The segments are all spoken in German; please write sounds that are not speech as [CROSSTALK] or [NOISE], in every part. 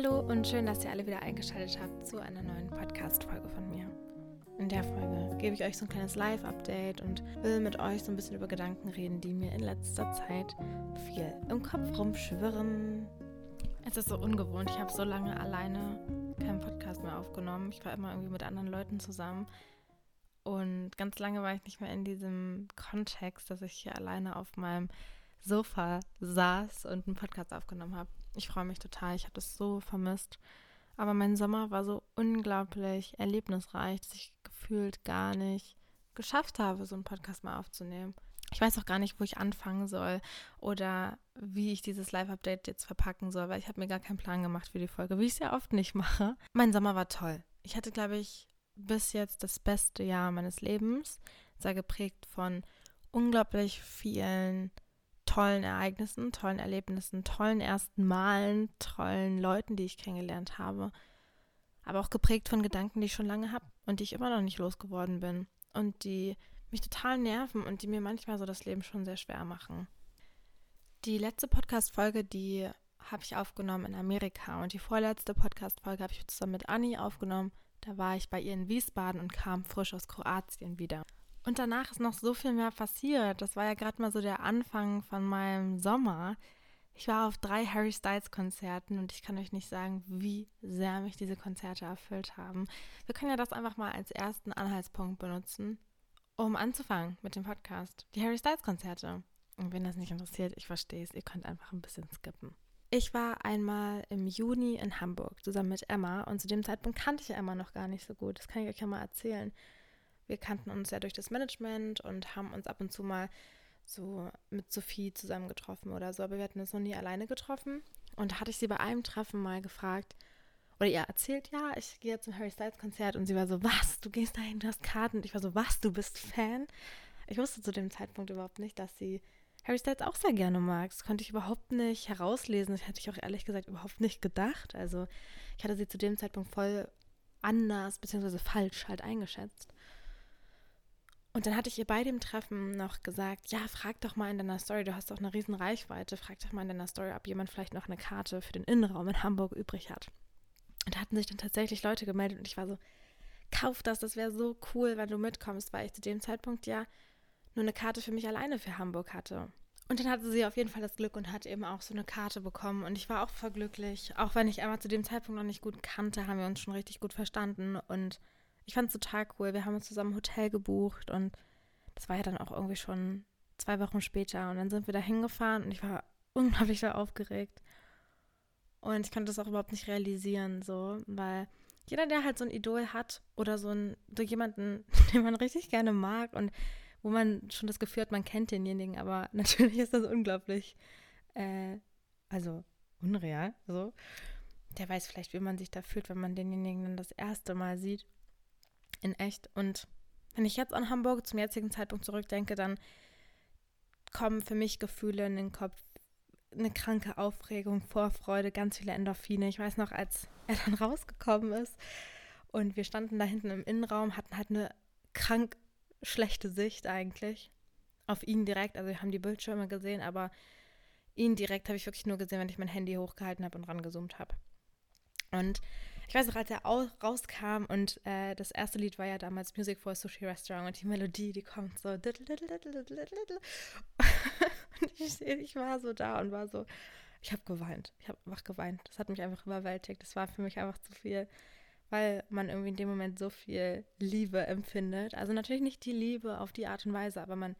Hallo und schön, dass ihr alle wieder eingeschaltet habt zu einer neuen Podcast-Folge von mir. In der Folge gebe ich euch so ein kleines Live-Update und will mit euch so ein bisschen über Gedanken reden, die mir in letzter Zeit viel im Kopf rumschwirren. Es ist so ungewohnt. Ich habe so lange alleine keinen Podcast mehr aufgenommen. Ich war immer irgendwie mit anderen Leuten zusammen. Und ganz lange war ich nicht mehr in diesem Kontext, dass ich hier alleine auf meinem Sofa saß und einen Podcast aufgenommen habe. Ich freue mich total. Ich habe das so vermisst. Aber mein Sommer war so unglaublich erlebnisreich, dass ich gefühlt gar nicht geschafft habe, so einen Podcast mal aufzunehmen. Ich weiß auch gar nicht, wo ich anfangen soll oder wie ich dieses Live-Update jetzt verpacken soll, weil ich habe mir gar keinen Plan gemacht für die Folge, wie ich es ja oft nicht mache. Mein Sommer war toll. Ich hatte, glaube ich, bis jetzt das beste Jahr meines Lebens. Sehr geprägt von unglaublich vielen tollen Ereignissen, tollen Erlebnissen, tollen ersten Malen, tollen Leuten, die ich kennengelernt habe. Aber auch geprägt von Gedanken, die ich schon lange habe und die ich immer noch nicht losgeworden bin. Und die mich total nerven und die mir manchmal so das Leben schon sehr schwer machen. Die letzte Podcast-Folge, die habe ich aufgenommen in Amerika und die vorletzte Podcast-Folge habe ich zusammen mit Anni aufgenommen. Da war ich bei ihr in Wiesbaden und kam frisch aus Kroatien wieder. Und danach ist noch so viel mehr passiert. Das war ja gerade mal so der Anfang von meinem Sommer. Ich war auf drei Harry Styles Konzerten und ich kann euch nicht sagen, wie sehr mich diese Konzerte erfüllt haben. Wir können ja das einfach mal als ersten Anhaltspunkt benutzen, um anzufangen mit dem Podcast. Die Harry Styles Konzerte. Und wenn das nicht interessiert, ich verstehe es, ihr könnt einfach ein bisschen skippen. Ich war einmal im Juni in Hamburg zusammen mit Emma und zu dem Zeitpunkt kannte ich Emma noch gar nicht so gut. Das kann ich euch ja mal erzählen wir kannten uns ja durch das Management und haben uns ab und zu mal so mit Sophie zusammen getroffen oder so, aber wir hatten uns noch nie alleine getroffen. Und da hatte ich sie bei einem Treffen mal gefragt, oder ihr erzählt, ja, ich gehe zum Harry Styles Konzert und sie war so, was, du gehst dahin, du hast Karten. Und ich war so, was, du bist Fan? Ich wusste zu dem Zeitpunkt überhaupt nicht, dass sie Harry Styles auch sehr gerne mag. Das konnte ich überhaupt nicht herauslesen. Das hätte ich auch ehrlich gesagt überhaupt nicht gedacht. Also ich hatte sie zu dem Zeitpunkt voll anders bzw. falsch halt eingeschätzt. Und dann hatte ich ihr bei dem Treffen noch gesagt, ja, frag doch mal in deiner Story, du hast doch eine riesen Reichweite, frag doch mal in deiner Story, ob jemand vielleicht noch eine Karte für den Innenraum in Hamburg übrig hat. Und da hatten sich dann tatsächlich Leute gemeldet und ich war so, kauf das, das wäre so cool, wenn du mitkommst, weil ich zu dem Zeitpunkt ja nur eine Karte für mich alleine für Hamburg hatte. Und dann hatte sie auf jeden Fall das Glück und hat eben auch so eine Karte bekommen. Und ich war auch voll glücklich. Auch wenn ich Emma zu dem Zeitpunkt noch nicht gut kannte, haben wir uns schon richtig gut verstanden. Und ich fand es total cool. Wir haben uns zusammen ein Hotel gebucht und das war ja dann auch irgendwie schon zwei Wochen später. Und dann sind wir da hingefahren und ich war [LAUGHS] unglaublich aufgeregt. Und ich konnte das auch überhaupt nicht realisieren, so, weil jeder, der halt so ein Idol hat oder so, ein, so jemanden, [LAUGHS] den man richtig gerne mag und wo man schon das Gefühl hat, man kennt denjenigen, aber [LAUGHS] natürlich ist das unglaublich, äh, also unreal, so. Der weiß vielleicht, wie man sich da fühlt, wenn man denjenigen dann das erste Mal sieht in echt. Und wenn ich jetzt an Hamburg zum jetzigen Zeitpunkt zurückdenke, dann kommen für mich Gefühle in den Kopf, eine kranke Aufregung, Vorfreude, ganz viele Endorphine. Ich weiß noch, als er dann [LAUGHS] rausgekommen ist und wir standen da hinten im Innenraum, hatten halt eine krank schlechte Sicht eigentlich auf ihn direkt. Also wir haben die Bildschirme gesehen, aber ihn direkt habe ich wirklich nur gesehen, wenn ich mein Handy hochgehalten habe und rangezoomt habe. Und ich weiß noch, als er rauskam und äh, das erste Lied war ja damals Music for a Sushi Restaurant und die Melodie, die kommt so. [LAUGHS] und ich, ich war so da und war so, ich habe geweint. Ich habe einfach geweint. Das hat mich einfach überwältigt. Das war für mich einfach zu viel, weil man irgendwie in dem Moment so viel Liebe empfindet. Also natürlich nicht die Liebe auf die Art und Weise, aber man,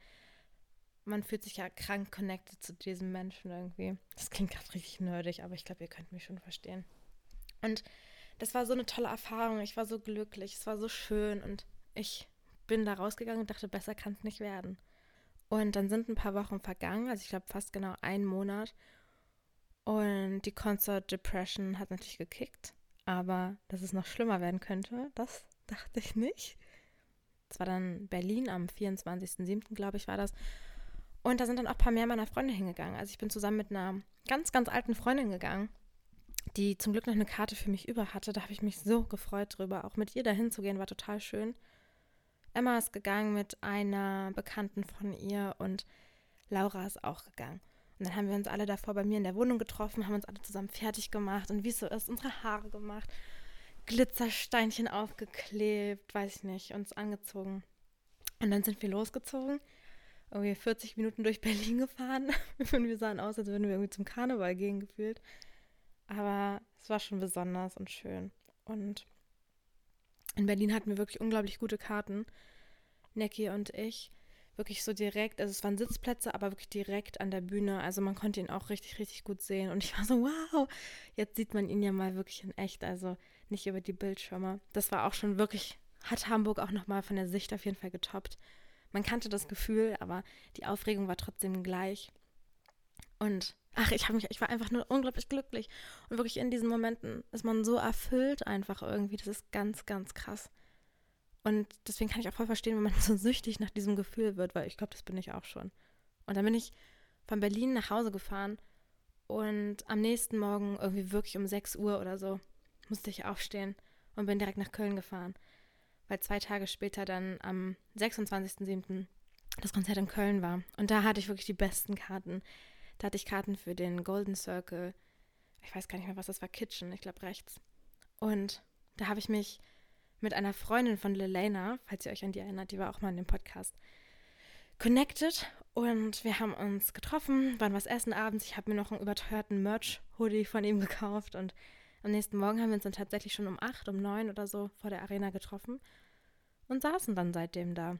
man fühlt sich ja krank connected zu diesem Menschen irgendwie. Das klingt gerade richtig nerdig, aber ich glaube, ihr könnt mich schon verstehen. Und das war so eine tolle Erfahrung. Ich war so glücklich, es war so schön und ich bin da rausgegangen und dachte, besser kann es nicht werden. Und dann sind ein paar Wochen vergangen, also ich glaube fast genau einen Monat. Und die Concert Depression hat natürlich gekickt, aber dass es noch schlimmer werden könnte, das dachte ich nicht. Es war dann Berlin am 24.07., glaube ich, war das. Und da sind dann auch ein paar mehr meiner Freunde hingegangen. Also ich bin zusammen mit einer ganz, ganz alten Freundin gegangen die zum Glück noch eine Karte für mich über hatte. Da habe ich mich so gefreut drüber. Auch mit ihr dahin zu gehen, war total schön. Emma ist gegangen mit einer Bekannten von ihr und Laura ist auch gegangen. Und dann haben wir uns alle davor bei mir in der Wohnung getroffen, haben uns alle zusammen fertig gemacht und wie es so ist, unsere Haare gemacht, Glitzersteinchen aufgeklebt, weiß ich nicht, uns angezogen. Und dann sind wir losgezogen, irgendwie 40 Minuten durch Berlin gefahren. [LAUGHS] und wir sahen aus, als würden wir irgendwie zum Karneval gehen gefühlt. Aber es war schon besonders und schön. Und in Berlin hatten wir wirklich unglaublich gute Karten. Necki und ich. Wirklich so direkt, also es waren Sitzplätze, aber wirklich direkt an der Bühne. Also man konnte ihn auch richtig, richtig gut sehen. Und ich war so, wow, jetzt sieht man ihn ja mal wirklich in echt. Also nicht über die Bildschirme. Das war auch schon wirklich, hat Hamburg auch nochmal von der Sicht auf jeden Fall getoppt. Man kannte das Gefühl, aber die Aufregung war trotzdem gleich. Und ach, ich habe mich, ich war einfach nur unglaublich glücklich. Und wirklich in diesen Momenten ist man so erfüllt einfach irgendwie. Das ist ganz, ganz krass. Und deswegen kann ich auch voll verstehen, wenn man [LAUGHS] so süchtig nach diesem Gefühl wird, weil ich glaube, das bin ich auch schon. Und dann bin ich von Berlin nach Hause gefahren und am nächsten Morgen irgendwie wirklich um 6 Uhr oder so musste ich aufstehen und bin direkt nach Köln gefahren, weil zwei Tage später dann am 26.07. das Konzert in Köln war. Und da hatte ich wirklich die besten Karten. Da hatte ich Karten für den Golden Circle. Ich weiß gar nicht mehr, was das war. Kitchen, ich glaube rechts. Und da habe ich mich mit einer Freundin von Lelena, falls ihr euch an die erinnert, die war auch mal in dem Podcast, connected. Und wir haben uns getroffen, waren was essen abends. Ich habe mir noch einen überteuerten Merch-Hoodie von ihm gekauft. Und am nächsten Morgen haben wir uns dann tatsächlich schon um acht, um neun oder so vor der Arena getroffen und saßen dann seitdem da.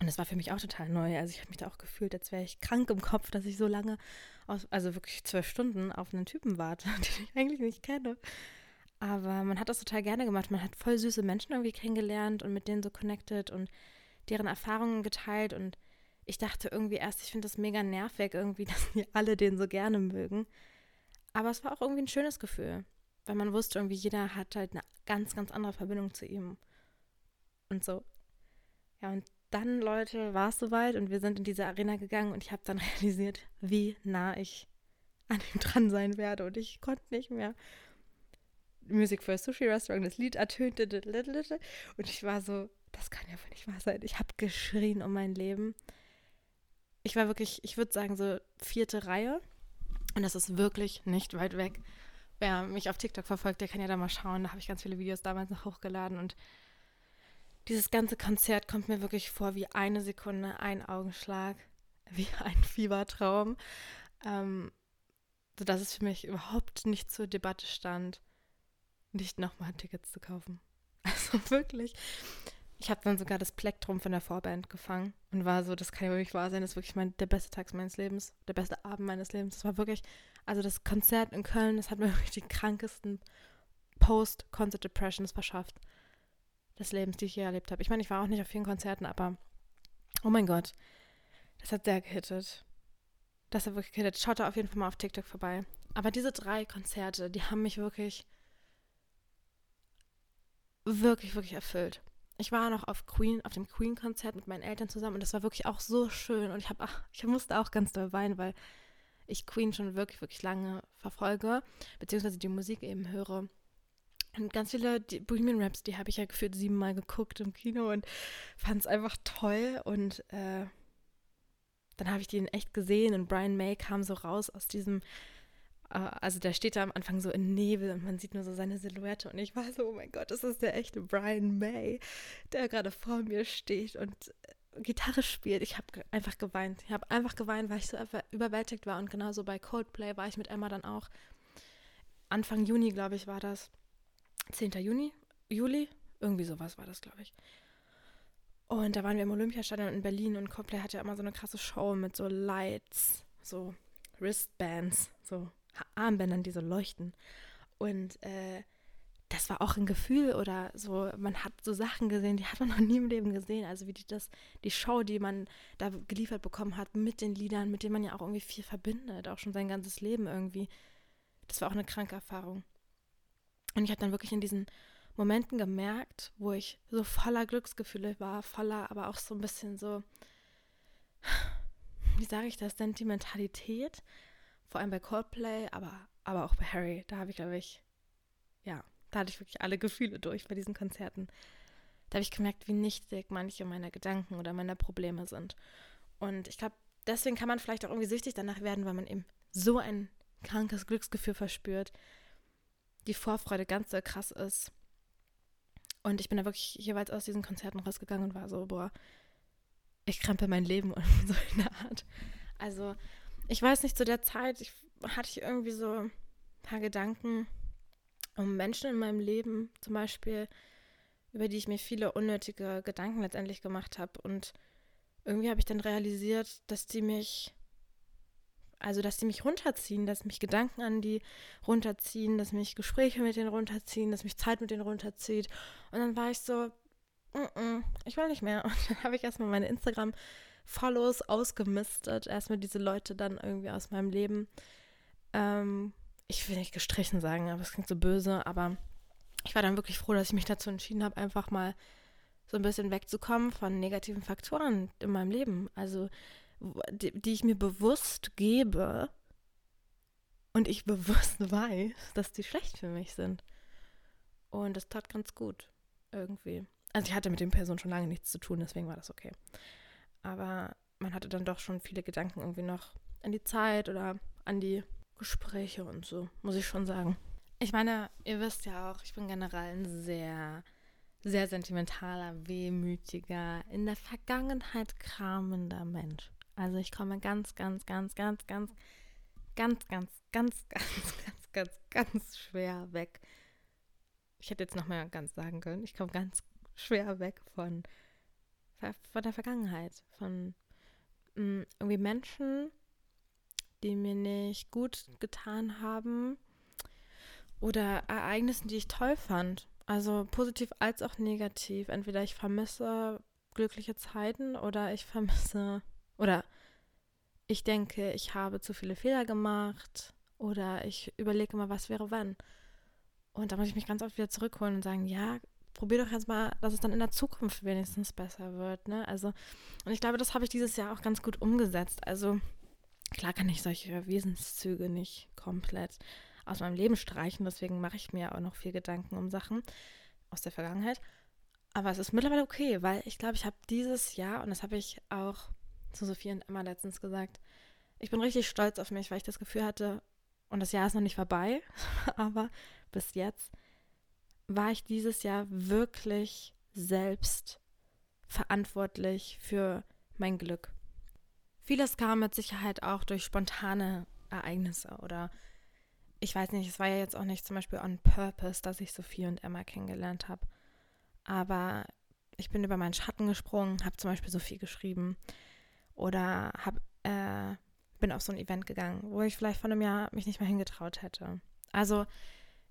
Und das war für mich auch total neu. Also ich habe mich da auch gefühlt, als wäre ich krank im Kopf, dass ich so lange, aus, also wirklich zwölf Stunden auf einen Typen warte, [LAUGHS] den ich eigentlich nicht kenne. Aber man hat das total gerne gemacht. Man hat voll süße Menschen irgendwie kennengelernt und mit denen so connected und deren Erfahrungen geteilt. Und ich dachte irgendwie erst, ich finde das mega nervig irgendwie, [LAUGHS] dass die alle den so gerne mögen. Aber es war auch irgendwie ein schönes Gefühl, weil man wusste irgendwie, jeder hat halt eine ganz, ganz andere Verbindung zu ihm. Und so. Ja, und dann, Leute, war es soweit und wir sind in diese Arena gegangen und ich habe dann [LAUGHS] realisiert, wie nah ich an ihm dran sein werde und ich konnte nicht mehr. Music for a Sushi Restaurant, das Lied ertönte und ich war so, das kann ja wohl nicht wahr sein. Ich habe geschrien um mein Leben. Ich war wirklich, ich würde sagen, so vierte Reihe und das ist wirklich nicht weit weg. Wer mich auf TikTok verfolgt, der kann ja da mal schauen. Da habe ich ganz viele Videos damals noch hochgeladen und dieses ganze Konzert kommt mir wirklich vor wie eine Sekunde, ein Augenschlag, [LAUGHS] wie ein Fiebertraum, ähm, sodass es für mich überhaupt nicht zur Debatte stand, nicht nochmal Tickets zu kaufen. [LAUGHS] Also wirklich. Ich habe dann sogar das Plektrum von der Vorband gefangen und war so, das kann ja wirklich wahr sein, das ist wirklich mein, der beste Tag meines Lebens, der beste Abend meines Lebens. Das war wirklich, also das Konzert in Köln, das hat mir [LAUGHS] wirklich die krankesten Post-Concert Depressions verschafft des Lebens, die ich je erlebt habe. Ich meine, ich war auch nicht auf vielen Konzerten, aber oh mein Gott, das hat sehr gehittet. Das hat wirklich gehittet. Schaut da auf jeden Fall mal auf TikTok vorbei. Aber diese drei Konzerte, die haben mich wirklich, wirklich, wirklich erfüllt. Ich war noch auf Queen, auf dem Queen-Konzert mit meinen Eltern zusammen und das war wirklich auch so schön. Und ich habe, ich musste auch ganz doll weinen, weil ich Queen schon wirklich, wirklich lange verfolge, beziehungsweise die Musik eben höre. Und ganz viele die Bohemian Raps, die habe ich ja gefühlt siebenmal geguckt im Kino und fand es einfach toll. Und äh, dann habe ich den echt gesehen und Brian May kam so raus aus diesem, äh, also der steht da am Anfang so in Nebel und man sieht nur so seine Silhouette. Und ich war so, oh mein Gott, das ist der echte Brian May, der gerade vor mir steht und äh, Gitarre spielt. Ich habe einfach geweint. Ich habe einfach geweint, weil ich so überwältigt war. Und genauso bei Coldplay war ich mit Emma dann auch. Anfang Juni, glaube ich, war das 10. Juni, Juli, irgendwie sowas war das, glaube ich. Und da waren wir im Olympiastadion in Berlin und Coldplay hatte ja immer so eine krasse Show mit so Lights, so Wristbands, so Armbändern, die so leuchten. Und äh, das war auch ein Gefühl oder so, man hat so Sachen gesehen, die hat man [LAUGHS] noch nie im Leben gesehen. Also wie die das, die Show, die man da geliefert bekommen hat mit den Liedern, mit denen man ja auch irgendwie viel verbindet, auch schon sein ganzes Leben irgendwie. Das war auch eine kranke Erfahrung. Und ich habe dann wirklich in diesen Momenten gemerkt, wo ich so voller Glücksgefühle war, voller, aber auch so ein bisschen so, wie sage ich das, Sentimentalität. Vor allem bei Coldplay, aber, aber auch bei Harry. Da habe ich, glaube ich, ja, da hatte ich wirklich alle Gefühle durch bei diesen Konzerten. Da habe ich gemerkt, wie nichtig manche meiner Gedanken oder meiner Probleme sind. Und ich glaube, deswegen kann man vielleicht auch irgendwie süchtig danach werden, weil man eben so ein krankes Glücksgefühl verspürt, die Vorfreude ganz so krass ist. Und ich bin da wirklich jeweils aus diesen Konzerten rausgegangen und war so, boah, ich krempel mein Leben [LAUGHS] und so in der Art. Also, ich weiß nicht, zu der Zeit ich, hatte ich irgendwie so ein paar Gedanken um Menschen in meinem Leben, zum Beispiel, über die ich mir viele unnötige Gedanken letztendlich gemacht habe. Und irgendwie habe ich dann realisiert, dass die mich also, dass die mich runterziehen, dass mich Gedanken an die runterziehen, dass mich Gespräche mit denen runterziehen, dass mich Zeit mit denen runterzieht. Und dann war ich so, mm -mm, ich will nicht mehr. [LAUGHS] Und dann habe ich erstmal meine Instagram-Follows ausgemistet. Erstmal diese Leute dann irgendwie aus meinem Leben. Ähm, ich will nicht gestrichen sagen, aber es klingt so böse, aber ich war dann wirklich froh, dass ich mich dazu entschieden habe, einfach mal so ein bisschen wegzukommen von negativen Faktoren in meinem Leben. Also die, die ich mir bewusst gebe und ich [LAUGHS] bewusst weiß, dass die schlecht für mich sind. Und das tat ganz gut, irgendwie. Also ich hatte mit den Personen schon lange nichts zu tun, deswegen war das okay. Aber man hatte dann doch schon viele Gedanken irgendwie noch an die Zeit oder an die Gespräche und so, muss ich schon sagen. Ich meine, ihr wisst ja auch, ich bin generell ein sehr, sehr sentimentaler, wehmütiger, in der Vergangenheit kramender Mensch. Also ich komme ganz, ganz, ganz, ganz, ganz, ganz, ganz, ganz, [LAUGHS] ganz, ganz, ganz, ganz schwer weg. Ich hätte jetzt noch mal ganz sagen können, ich komme ganz schwer weg von, von der Vergangenheit, von mh, irgendwie Menschen, die mir nicht gut getan haben oder Ereignissen, die ich toll fand. Also positiv als auch negativ. Entweder ich vermisse glückliche Zeiten oder ich vermisse oder ich denke, ich habe zu viele Fehler gemacht oder ich überlege immer, was wäre wann. Und da muss ich mich ganz oft wieder zurückholen und sagen, ja, probier doch jetzt mal, dass es dann in der Zukunft wenigstens besser wird. Ne? Also, und ich glaube, das habe ich dieses Jahr auch ganz gut umgesetzt. Also, klar kann ich solche Wesenszüge nicht komplett aus meinem Leben streichen, deswegen mache ich mir auch noch viel Gedanken um Sachen aus der Vergangenheit. Aber es ist mittlerweile okay, weil ich glaube, ich habe dieses Jahr, und das habe ich auch zu Sophie und Emma letztens gesagt. Ich bin richtig stolz auf mich, weil ich das Gefühl hatte, und das Jahr ist noch nicht vorbei, [LAUGHS] aber bis jetzt war ich dieses Jahr wirklich selbst verantwortlich für mein Glück. Vieles kam mit Sicherheit auch durch spontane Ereignisse oder ich weiß nicht, es war ja jetzt auch nicht zum Beispiel on purpose, dass ich Sophie und Emma kennengelernt habe. Aber ich bin über meinen Schatten gesprungen, habe zum Beispiel Sophie geschrieben, oder hab, äh, bin auf so ein Event gegangen, wo ich vielleicht vor einem Jahr mich nicht mehr hingetraut hätte. Also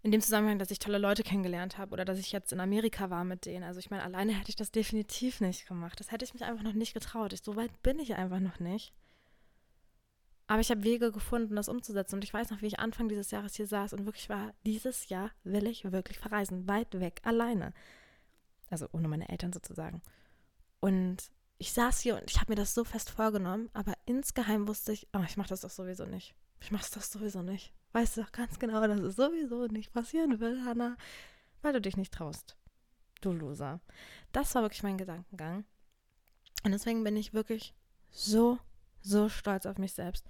in dem Zusammenhang, dass ich tolle Leute kennengelernt habe oder dass ich jetzt in Amerika war mit denen. Also ich meine, alleine hätte ich das definitiv nicht gemacht. Das hätte ich mich einfach noch nicht getraut. Ich, so weit bin ich einfach noch nicht. Aber ich habe Wege gefunden, das umzusetzen. Und ich weiß noch, wie ich Anfang dieses Jahres hier saß und wirklich war, dieses Jahr will ich wirklich verreisen, weit weg, alleine. Also ohne meine Eltern sozusagen. Und ich saß hier und ich habe mir das so fest vorgenommen, aber insgeheim wusste ich, oh, ich mache das doch sowieso nicht. Ich mache das sowieso nicht. Weißt du doch ganz genau, dass es sowieso nicht passieren will, Hannah, weil du dich nicht traust. Du Loser. Das war wirklich mein Gedankengang. Und deswegen bin ich wirklich so, so stolz auf mich selbst,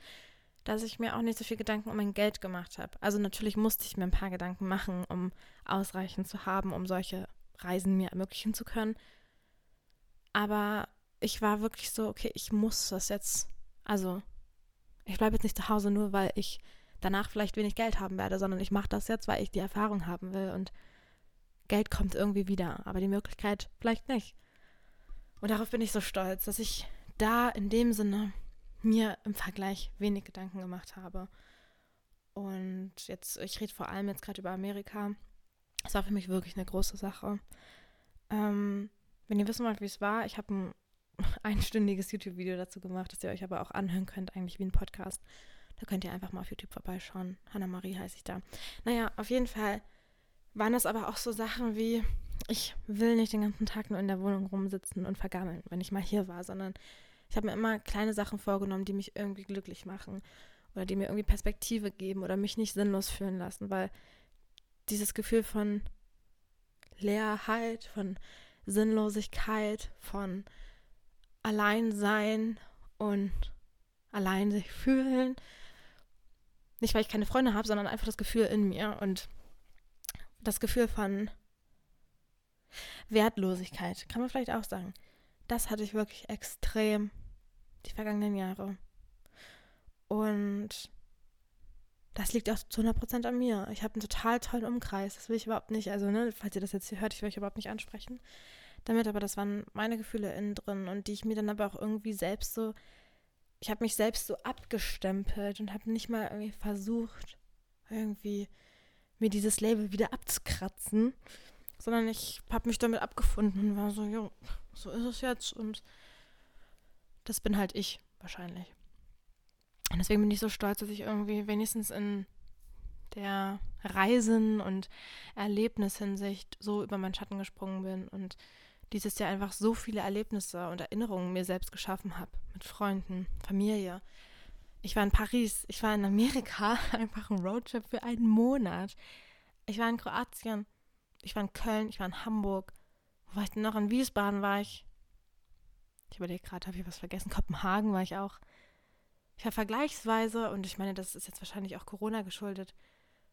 dass ich mir auch nicht so viel Gedanken um mein Geld gemacht habe. Also natürlich musste ich mir ein paar Gedanken machen, um ausreichend zu haben, um solche Reisen mir ermöglichen zu können. Aber ich war wirklich so, okay, ich muss das jetzt. Also, ich bleibe jetzt nicht zu Hause nur, weil ich danach vielleicht wenig Geld haben werde, sondern ich mache das jetzt, weil ich die Erfahrung haben will und Geld kommt irgendwie wieder, aber die Möglichkeit vielleicht nicht. Und darauf bin ich so stolz, dass ich da in dem Sinne mir im Vergleich wenig Gedanken gemacht habe. Und jetzt, ich rede vor allem jetzt gerade über Amerika. Das war für mich wirklich eine große Sache. Ähm, wenn ihr wissen wollt, wie es war, ich habe ein [LAUGHS] einstündiges YouTube-Video dazu gemacht, das ihr euch aber auch anhören könnt, eigentlich wie ein Podcast. Da könnt ihr einfach mal auf YouTube vorbeischauen. Hanna-Marie heiße ich da. Naja, auf jeden Fall waren das aber auch so Sachen wie, ich will nicht den ganzen Tag nur in der Wohnung rumsitzen und vergammeln, wenn ich mal hier war, sondern ich habe mir immer kleine Sachen vorgenommen, die mich irgendwie glücklich machen oder die mir irgendwie Perspektive geben oder mich nicht sinnlos fühlen lassen, weil dieses Gefühl von Leerheit, von Sinnlosigkeit, von Alleinsein und allein sich fühlen. Nicht, weil ich keine Freunde habe, sondern einfach das Gefühl in mir und das Gefühl von Wertlosigkeit, kann man vielleicht auch sagen. Das hatte ich wirklich extrem die vergangenen Jahre. Und das liegt auch zu 100% an mir. Ich habe einen total tollen Umkreis. Das will ich überhaupt nicht, also, ne, falls ihr das jetzt hier hört, ich will euch überhaupt nicht ansprechen. Damit, aber das waren meine Gefühle innen drin und die ich mir dann aber auch irgendwie selbst so, ich habe mich selbst so abgestempelt und habe nicht mal irgendwie versucht, irgendwie mir dieses Label wieder abzukratzen, sondern ich habe mich damit abgefunden und war so, jo, so ist es jetzt und das bin halt ich wahrscheinlich. Und deswegen bin ich so stolz, dass ich irgendwie wenigstens in der Reisen- und Erlebnishinsicht so über meinen Schatten gesprungen bin und dieses Jahr einfach so viele Erlebnisse und Erinnerungen mir selbst geschaffen habe. Mit Freunden, Familie. Ich war in Paris, ich war in Amerika, [LAUGHS] einfach ein Roadtrip für einen Monat. Ich war in Kroatien, ich war in Köln, ich war in Hamburg. Wo war ich denn noch? In Wiesbaden war ich. Ich überlege gerade, habe ich was vergessen? Kopenhagen war ich auch. Ich war vergleichsweise, und ich meine, das ist jetzt wahrscheinlich auch Corona geschuldet,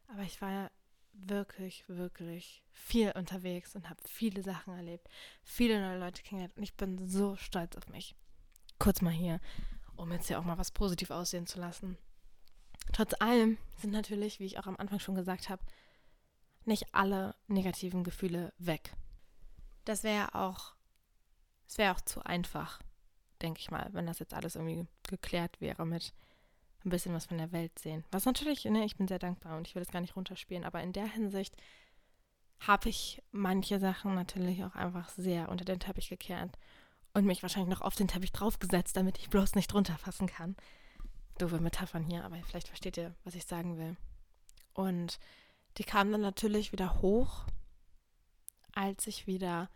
aber ich war wirklich, wirklich viel unterwegs und habe viele Sachen erlebt, viele neue Leute kennengelernt und ich bin so stolz auf mich. Kurz mal hier, um jetzt hier auch mal was positiv aussehen zu lassen. Trotz allem sind natürlich, wie ich auch am Anfang schon gesagt habe, nicht alle negativen Gefühle weg. Das wäre auch, wäre auch zu einfach denke ich mal, wenn das jetzt alles irgendwie geklärt wäre mit ein bisschen was von der Welt sehen. Was natürlich, ne, ich bin sehr dankbar und ich will das gar nicht runterspielen, aber in der Hinsicht habe ich manche Sachen natürlich auch einfach sehr unter den Teppich gekehrt und mich wahrscheinlich noch auf den Teppich draufgesetzt, damit ich bloß nicht drunter fassen kann. Doofe Metaphern hier, aber vielleicht versteht ihr, was ich sagen will. Und die kamen dann natürlich wieder hoch, als ich wieder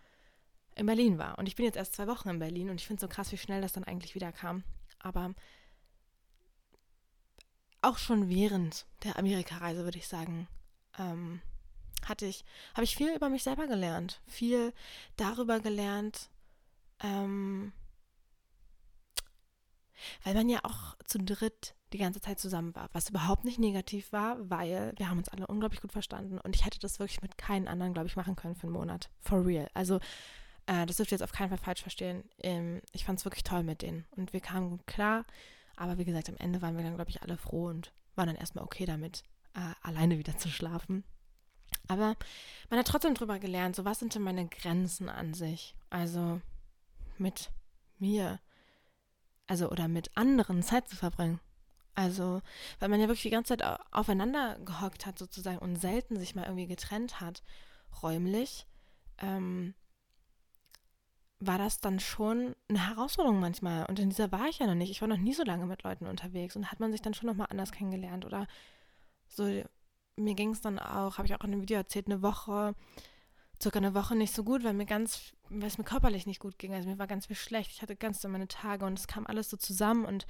in Berlin war. Und ich bin jetzt erst zwei Wochen in Berlin und ich finde es so krass, wie schnell das dann eigentlich wieder kam. Aber auch schon während der Amerikareise, würde ich sagen, ähm, hatte ich, habe ich viel über mich selber gelernt. Viel darüber gelernt, ähm, weil man ja auch zu dritt die ganze Zeit zusammen war, was überhaupt nicht negativ war, weil wir haben uns alle unglaublich gut verstanden und ich hätte das wirklich mit keinen anderen, glaube ich, machen können für einen Monat. For real. Also äh, das dürft ihr jetzt auf keinen Fall falsch verstehen. Ähm, ich fand es wirklich toll mit denen. Und wir kamen gut klar. Aber wie gesagt, am Ende waren wir dann, glaube ich, alle froh und waren dann erstmal okay damit, äh, alleine wieder zu schlafen. Aber man hat trotzdem drüber gelernt, so was sind denn meine Grenzen an sich? Also mit mir. Also oder mit anderen Zeit zu verbringen. Also, weil man ja wirklich die ganze Zeit aufeinander gehockt hat sozusagen und selten sich mal irgendwie getrennt hat, räumlich. Ähm, war das dann schon eine Herausforderung manchmal. Und in dieser war ich ja noch nicht. Ich war noch nie so lange mit Leuten unterwegs und hat man sich dann schon nochmal anders kennengelernt. Oder so, mir ging es dann auch, habe ich auch in einem Video erzählt, eine Woche, circa eine Woche nicht so gut, weil mir ganz, weil es mir körperlich nicht gut ging. Also mir war ganz viel schlecht. Ich hatte ganz so meine Tage und es kam alles so zusammen und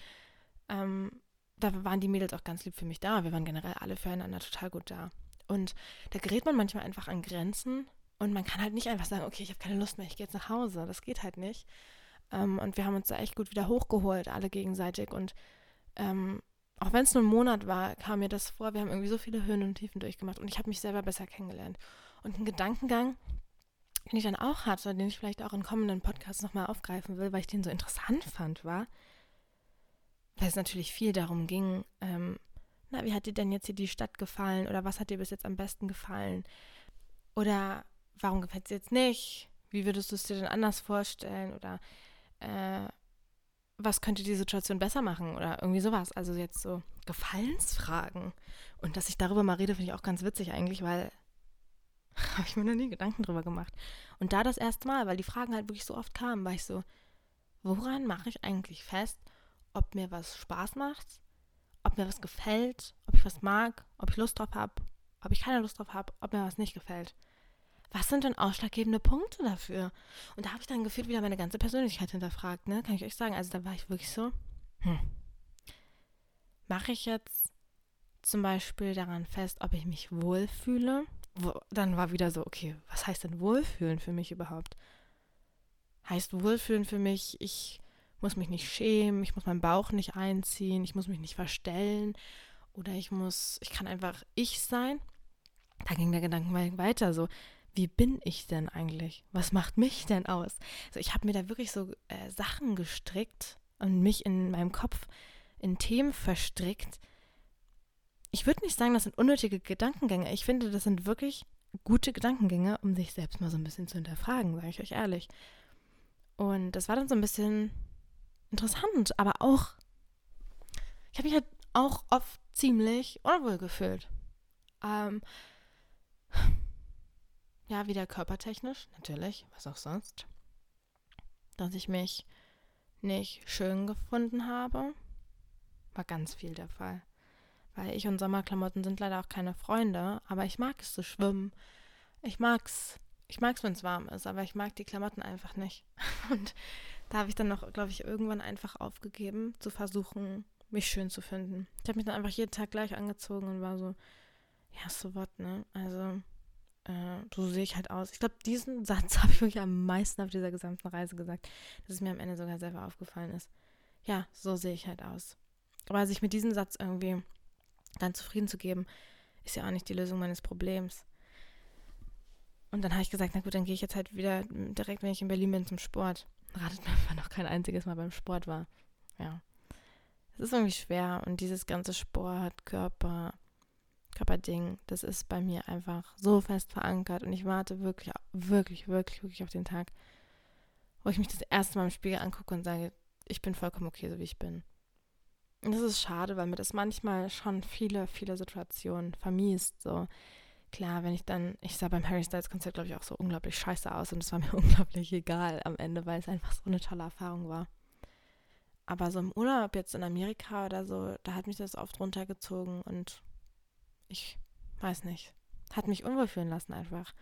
ähm, da waren die Mädels auch ganz lieb für mich da. Wir waren generell alle füreinander total gut da. Und da gerät man manchmal einfach an Grenzen und man kann halt nicht einfach sagen, okay, ich habe keine Lust mehr, ich gehe jetzt nach Hause. Das geht halt nicht. Ähm, und wir haben uns da echt gut wieder hochgeholt, alle gegenseitig. Und ähm, auch wenn es nur ein Monat war, kam mir das vor, wir haben irgendwie so viele Höhen und Tiefen durchgemacht und ich habe mich selber besser kennengelernt. Und ein Gedankengang, den ich dann auch hatte, den ich vielleicht auch in kommenden Podcasts nochmal aufgreifen will, weil ich den so interessant fand, war, weil es natürlich viel darum ging, ähm, na, wie hat dir denn jetzt hier die Stadt gefallen oder was hat dir bis jetzt am besten gefallen? Oder warum gefällt es jetzt nicht? Wie würdest du es dir denn anders vorstellen? Oder äh, was könnte die Situation besser machen? Oder irgendwie sowas. Also jetzt so Gefallensfragen. Und dass ich darüber mal rede, finde ich auch ganz witzig eigentlich, weil [LAUGHS] habe ich mir noch nie Gedanken drüber gemacht. Und da das erste Mal, weil die Fragen halt wirklich so oft kamen, war ich so, woran mache ich eigentlich fest, ob mir was Spaß macht, ob mir was gefällt, ob ich was mag, ob ich Lust drauf habe, ob ich keine Lust drauf habe, ob mir was nicht gefällt was sind denn ausschlaggebende Punkte dafür? Und da habe ich dann gefühlt wieder meine ganze Persönlichkeit hinterfragt, ne? Kann ich euch sagen. Also da war ich wirklich so, hm, mache ich jetzt zum Beispiel daran fest, ob ich mich wohlfühle? Wo, dann war wieder so, okay, was heißt denn wohlfühlen für mich überhaupt? Heißt wohlfühlen für mich, ich muss mich nicht schämen, ich muss meinen Bauch nicht einziehen, ich muss mich nicht verstellen oder ich muss, ich kann einfach ich sein. Da ging der Gedanken weiter, so, wie bin ich denn eigentlich? Was macht mich denn aus? Also ich habe mir da wirklich so äh, Sachen gestrickt und mich in meinem Kopf in Themen verstrickt. Ich würde nicht sagen, das sind unnötige Gedankengänge. Ich finde, das sind wirklich gute Gedankengänge, um sich selbst mal so ein bisschen zu hinterfragen, sage ich euch ehrlich. Und das war dann so ein bisschen interessant, aber auch, ich habe mich halt auch oft ziemlich unwohl gefühlt. Ähm, ja, wieder körpertechnisch, natürlich, was auch sonst. Dass ich mich nicht schön gefunden habe, war ganz viel der Fall. Weil ich und Sommerklamotten sind leider auch keine Freunde, aber ich mag es zu schwimmen. Ich mag's, ich mag's, wenn es warm ist, aber ich mag die Klamotten einfach nicht. [LAUGHS] Und da habe ich dann noch, glaube ich, irgendwann einfach aufgegeben, zu versuchen, mich schön zu finden. Ich habe mich dann einfach jeden Tag gleich angezogen und war so, ja, so was, ne? Also, äh, so sehe ich halt aus. Ich glaube, diesen [LAUGHS] Satz habe ich wirklich am meisten auf dieser gesamten Reise gesagt, dass es mir am Ende sogar selber aufgefallen ist. Ja, so sehe ich halt aus. Aber sich mit diesem Satz irgendwie dann zufrieden zu geben, ist ja auch nicht die Lösung meines Problems. Und dann habe ich gesagt, na gut, dann gehe ich jetzt halt wieder direkt, wenn ich in Berlin bin, zum Sport. Ratet mir, [LAUGHS] wann noch kein einziges Mal beim Sport war. Ja. Es ist irgendwie schwer und dieses ganze Sport, Körper, Körperding, das ist bei mir einfach so fest verankert und ich warte wirklich, wirklich, wirklich, wirklich auf den Tag, wo ich mich das erste Mal im Spiegel angucke und sage, ich bin vollkommen okay, so wie ich bin. Und das ist schade, weil mir das manchmal schon viele, viele Situationen vermiest. So, klar, wenn ich dann, ich sah beim Harry Styles Konzert, glaube ich, auch so unglaublich scheiße aus und es war mir [LAUGHS] unglaublich egal am Ende, weil es einfach so eine tolle Erfahrung war. Aber so im Urlaub jetzt in Amerika oder so, da hat mich das oft runtergezogen und ich weiß nicht, hat mich unwohl fühlen lassen einfach.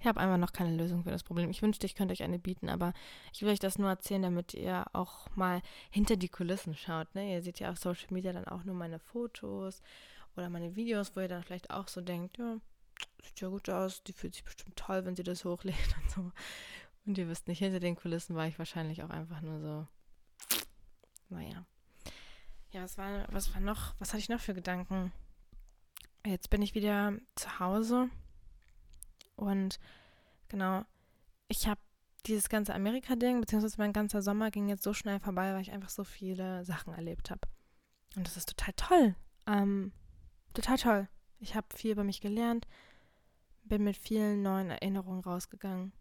Ich habe einfach noch keine Lösung für das Problem. Ich wünschte, ich könnte euch eine bieten, aber ich will euch das nur erzählen, damit ihr auch mal hinter die Kulissen schaut. Ne? Ihr seht ja auf Social Media dann auch nur meine Fotos oder meine Videos, wo ihr dann vielleicht auch so denkt, ja, sieht ja gut aus, die fühlt sich bestimmt toll, wenn sie das hochlädt und so. Und ihr wisst nicht, hinter den Kulissen war ich wahrscheinlich auch einfach nur so, naja. Ja, was war, was war noch, was hatte ich noch für Gedanken? Jetzt bin ich wieder zu Hause und genau, ich habe dieses ganze Amerika-Ding, beziehungsweise mein ganzer Sommer ging jetzt so schnell vorbei, weil ich einfach so viele Sachen erlebt habe. Und das ist total toll. Ähm, total toll. Ich habe viel über mich gelernt, bin mit vielen neuen Erinnerungen rausgegangen.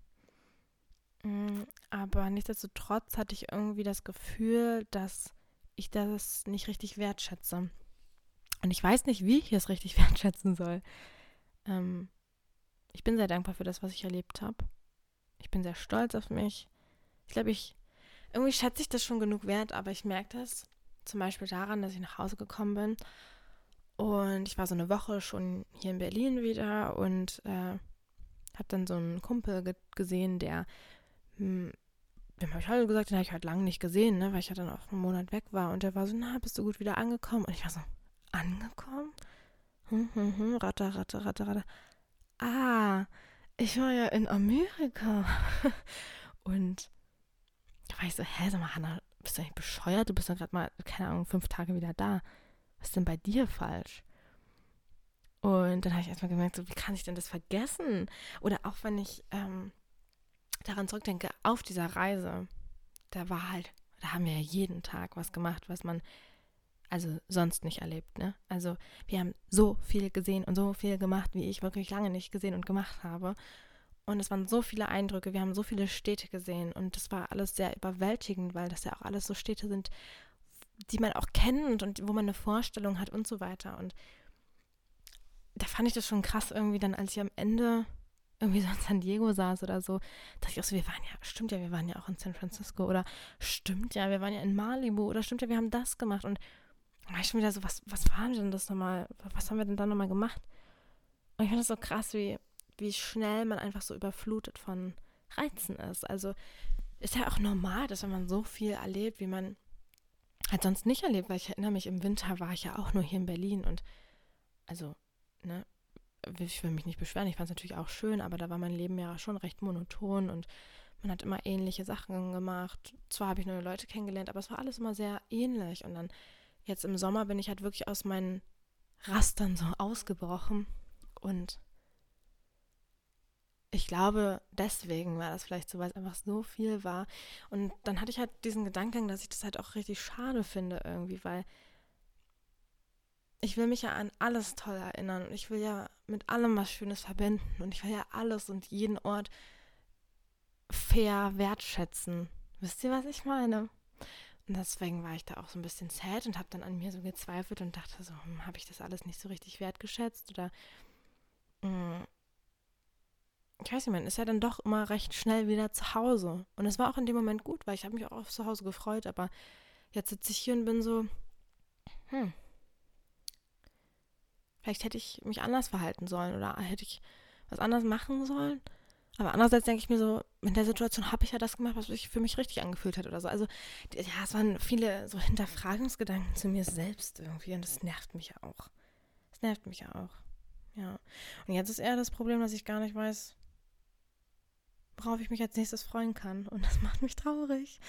Mm, aber nichtsdestotrotz hatte ich irgendwie das Gefühl, dass ich das nicht richtig wertschätze. Und ich weiß nicht, wie ich es richtig [LAUGHS] wertschätzen soll. Ähm, ich bin sehr dankbar für das, was ich erlebt habe. Ich bin sehr stolz auf mich. Ich glaube, ich irgendwie schätze ich das schon genug wert, aber ich merke das zum Beispiel daran, dass ich nach Hause gekommen bin und ich war so eine Woche schon hier in Berlin wieder und äh, habe dann so einen Kumpel ge gesehen, der, hm, dem habe ich heute gesagt, den habe ich halt lange nicht gesehen, ne, weil ich ja dann auch einen Monat weg war und der war so, na, bist du gut wieder angekommen? Und ich war so, angekommen? Hm, hm, hm, ratter, ratter, ratter, ratter ah, ich war ja in Amerika. [LAUGHS] Und da war ich so, hä, sag mal, Hannah, bist du eigentlich bescheuert? Du bist doch gerade mal, keine Ahnung, fünf Tage wieder da. Was ist denn bei dir falsch? Und dann habe ich erstmal gemerkt, so, wie kann ich denn das vergessen? Oder auch wenn ich ähm, daran zurückdenke, auf dieser Reise, da war halt, da haben wir ja jeden Tag was gemacht, was man also sonst nicht erlebt. Ne? Also wir haben so viel gesehen und so viel gemacht, wie ich wirklich lange nicht gesehen und gemacht habe. Und es waren so viele Eindrücke, wir haben so viele Städte gesehen und das war alles sehr überwältigend, weil das ja auch alles so Städte sind, die man auch kennt und wo man eine Vorstellung hat und so weiter. Und da fand ich das schon krass irgendwie dann, als ich am Ende irgendwie so in San Diego saß oder so, dachte ich auch so, wir waren ja, stimmt ja, wir waren ja auch in San Francisco oder stimmt ja, wir waren ja in Malibu oder stimmt ja, wir haben das gemacht und war ich schon wieder so, was, was war denn das nochmal? Was haben wir denn da nochmal gemacht? Und ich finde das so krass, wie, wie schnell man einfach so überflutet von Reizen ist. Also ist ja auch normal, dass wenn man so viel erlebt, wie man halt sonst nicht erlebt, weil ich erinnere mich, im Winter war ich ja auch nur hier in Berlin und also, ne, ich will mich nicht beschweren, ich fand es natürlich auch schön, aber da war mein Leben ja schon recht monoton und Man hat immer ähnliche Sachen gemacht. Zwar habe ich neue Leute kennengelernt, aber es war alles immer sehr ähnlich. Und dann jetzt im Sommer bin ich halt wirklich aus meinen Rastern so ausgebrochen. Und ich glaube, deswegen war das vielleicht so, weil es einfach so viel war. Und dann hatte ich halt diesen Gedanken, dass ich das halt auch richtig schade finde irgendwie, weil ich will mich ja an alles toll erinnern und ich will ja mit allem was Schönes verbinden und ich will ja alles und jeden Ort fair wertschätzen. Wisst ihr, was ich meine? Und deswegen war ich da auch so ein bisschen sad und habe dann an mir so gezweifelt und dachte so, hm, habe ich das alles nicht so richtig wertgeschätzt oder mh, hm, ich weiß nicht, man ist ja dann doch immer recht schnell wieder zu Hause. Und es war auch in dem Moment gut, weil ich habe mich auch auf zu Hause gefreut, aber jetzt sitze ich hier und bin so, hm, vielleicht hätte ich mich anders verhalten sollen oder hätte ich was anders machen sollen. Aber andererseits denke ich mir so, in der Situation habe ich ja das gemacht, was sich für mich richtig angefühlt hat oder so. Also, ja, es waren viele so Hinterfragungsgedanken zu mir selbst irgendwie und das nervt mich ja auch. Das nervt mich ja auch. Ja. Und jetzt ist eher das Problem, dass ich gar nicht weiß, worauf ich mich als nächstes freuen kann. Und das [LAUGHS] macht mich traurig,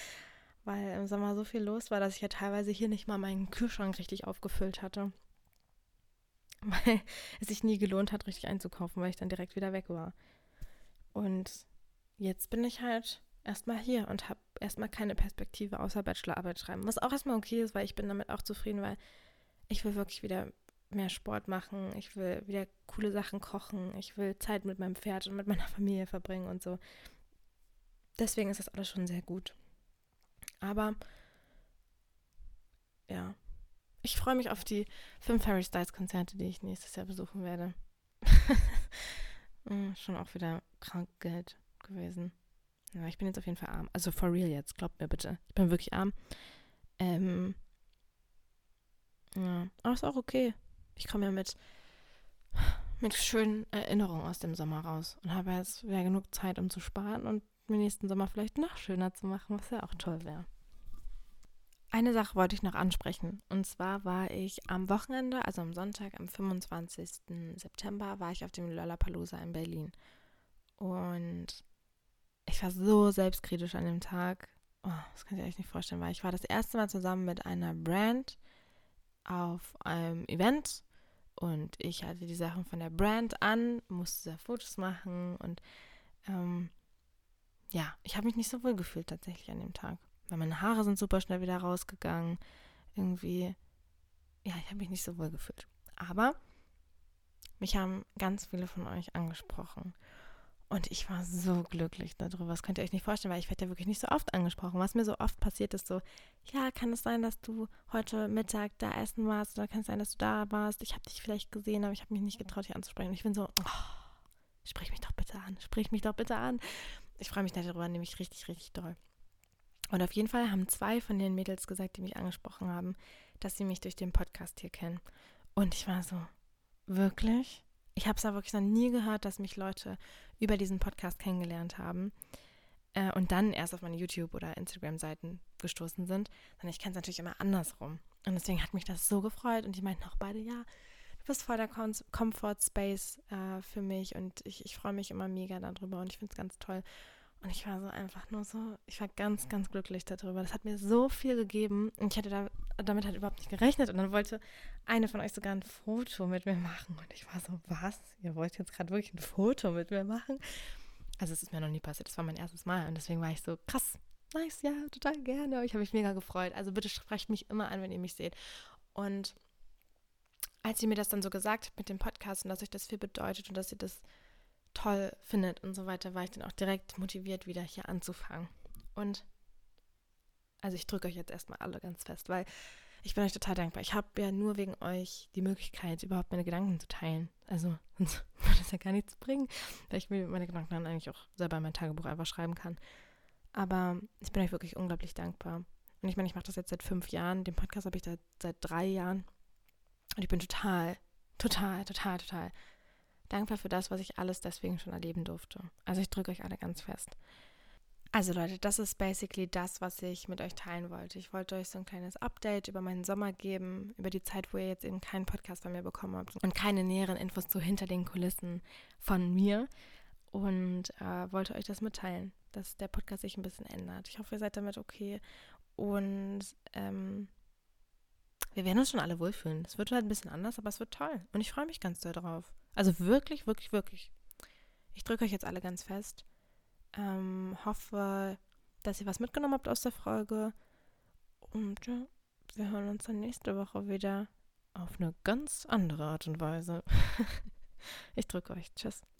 weil im Sommer so viel los war, dass ich ja teilweise hier nicht mal meinen Kühlschrank richtig aufgefüllt hatte. [LAUGHS] Weil es sich nie gelohnt hat, richtig einzukaufen, weil ich dann direkt wieder weg war. Und jetzt bin ich halt erstmal hier und habe erstmal keine Perspektive außer Bachelorarbeit schreiben. Was auch erstmal okay ist, weil ich bin damit auch zufrieden, weil ich will wirklich wieder mehr Sport machen, ich will wieder coole Sachen kochen, ich will Zeit mit meinem Pferd und mit meiner [LAUGHS] Familie verbringen und so. Deswegen ist das alles schon sehr gut. Aber ja, ich freue mich auf die fünf Harry Styles Konzerte, die ich nächstes Jahr besuchen werde. Hm, [LAUGHS] schon auch wieder krank Geld gewesen. Ja, ich bin jetzt auf jeden Fall arm. Also for real jetzt, glaubt mir bitte. Ich bin wirklich arm. Ähm, ja, aber ist auch okay. Ich komme ja mit, mit schönen Erinnerungen aus dem Sommer raus und habe jetzt wieder genug Zeit, um zu sparen und den nächsten Sommer vielleicht noch schöner zu machen, was ja auch toll wäre. Eine Sache wollte ich noch ansprechen. Und zwar war ich am Wochenende, also am Sonntag, am 25. September, war ich auf dem Lollapalooza in Berlin. Und ich war so selbstkritisch an dem Tag. Oh, das kann ich euch nicht vorstellen, weil ich war das erste Mal zusammen mit einer Brand auf einem Event und ich hatte die Sachen von der Brand an, musste Fotos machen und ähm, ja, ich habe mich nicht so wohl gefühlt tatsächlich an dem Tag. Weil meine Haare sind super schnell wieder rausgegangen. Irgendwie, ja, ich habe mich nicht so wohl gefühlt. Aber mich haben ganz viele von euch angesprochen. Und ich war so glücklich darüber. Das könnt ihr euch nicht vorstellen, weil ich werde ja wirklich nicht so oft angesprochen. Was mir so oft passiert ist so, ja, kann es sein, dass du heute Mittag da essen warst oder kann es sein, dass du da warst? Ich habe dich vielleicht gesehen, aber ich habe mich nicht getraut, dich anzusprechen. Und ich bin so, oh, sprich mich doch bitte an, sprich mich doch bitte an. Ich freue mich darüber nämlich richtig, richtig doll. Und auf jeden Fall haben zwei von den Mädels gesagt, die mich angesprochen haben, dass sie mich durch den Podcast hier kennen. Und ich war so, wirklich? Ich habe es aber wirklich noch nie gehört, dass mich Leute über diesen Podcast kennengelernt haben äh, und dann erst auf meine YouTube- oder Instagram-Seiten gestoßen sind, sondern ich kenne es natürlich immer andersrum. Und deswegen hat mich das so gefreut und die meinten auch beide, ja, du bist voll der Com Comfort Space äh, für mich und ich, ich freue mich immer mega darüber und ich finde es ganz toll. Und ich war so einfach nur so, ich war ganz, ganz glücklich darüber. Das hat mir so viel gegeben und ich hatte da, damit halt überhaupt nicht gerechnet. Und dann wollte eine von euch sogar ein Foto mit mir machen. Und ich war so, was? Ihr wollt jetzt gerade wirklich ein Foto mit mir machen? Also es ist mir noch nie passiert. Das war mein erstes Mal. Und deswegen war ich so, krass, nice, ja, total gerne. Ich habe mich mega gefreut. Also bitte sprecht mich immer an, wenn ihr mich seht. Und als sie mir das dann so gesagt hat mit dem Podcast und dass euch das viel bedeutet und dass ihr das toll findet und so weiter, war ich dann auch direkt motiviert, wieder hier anzufangen. Und also ich drücke euch jetzt erstmal alle ganz fest, weil ich bin euch total dankbar. Ich habe ja nur wegen euch die Möglichkeit, überhaupt meine Gedanken zu teilen. Also [LAUGHS] sonst würde es ja gar nichts bringen, weil ich mir meine Gedanken dann eigentlich auch selber in mein Tagebuch einfach schreiben kann. Aber ich bin euch wirklich unglaublich dankbar. Und ich meine, ich mache das jetzt seit fünf Jahren. Den Podcast habe ich seit, seit drei Jahren. Und ich bin total, total, total, total dankbar für das, was ich alles deswegen schon erleben durfte. Also ich drücke euch alle ganz fest. Also Leute, das ist basically das, was ich mit euch teilen wollte. Ich wollte euch so ein kleines Update über meinen Sommer geben, über die Zeit, wo ihr jetzt eben keinen Podcast von mir bekommen habt und keine näheren Infos zu hinter den Kulissen von mir und äh, wollte euch das mitteilen. dass der Podcast sich ein bisschen ändert. Ich hoffe, ihr seid damit okay. Und ähm, wir werden uns schon alle wohlfühlen. Es wird halt ein bisschen anders, aber es wird toll. Und ich freue mich ganz doll drauf. Also wirklich, wirklich, wirklich. Ich drücke euch jetzt alle ganz fest. Ähm, hoffe, dass ihr was mitgenommen habt aus der Folge. Und ja, wir hören uns dann nächste Woche wieder auf eine ganz andere Art und Weise. [LAUGHS] ich drücke euch. Tschüss.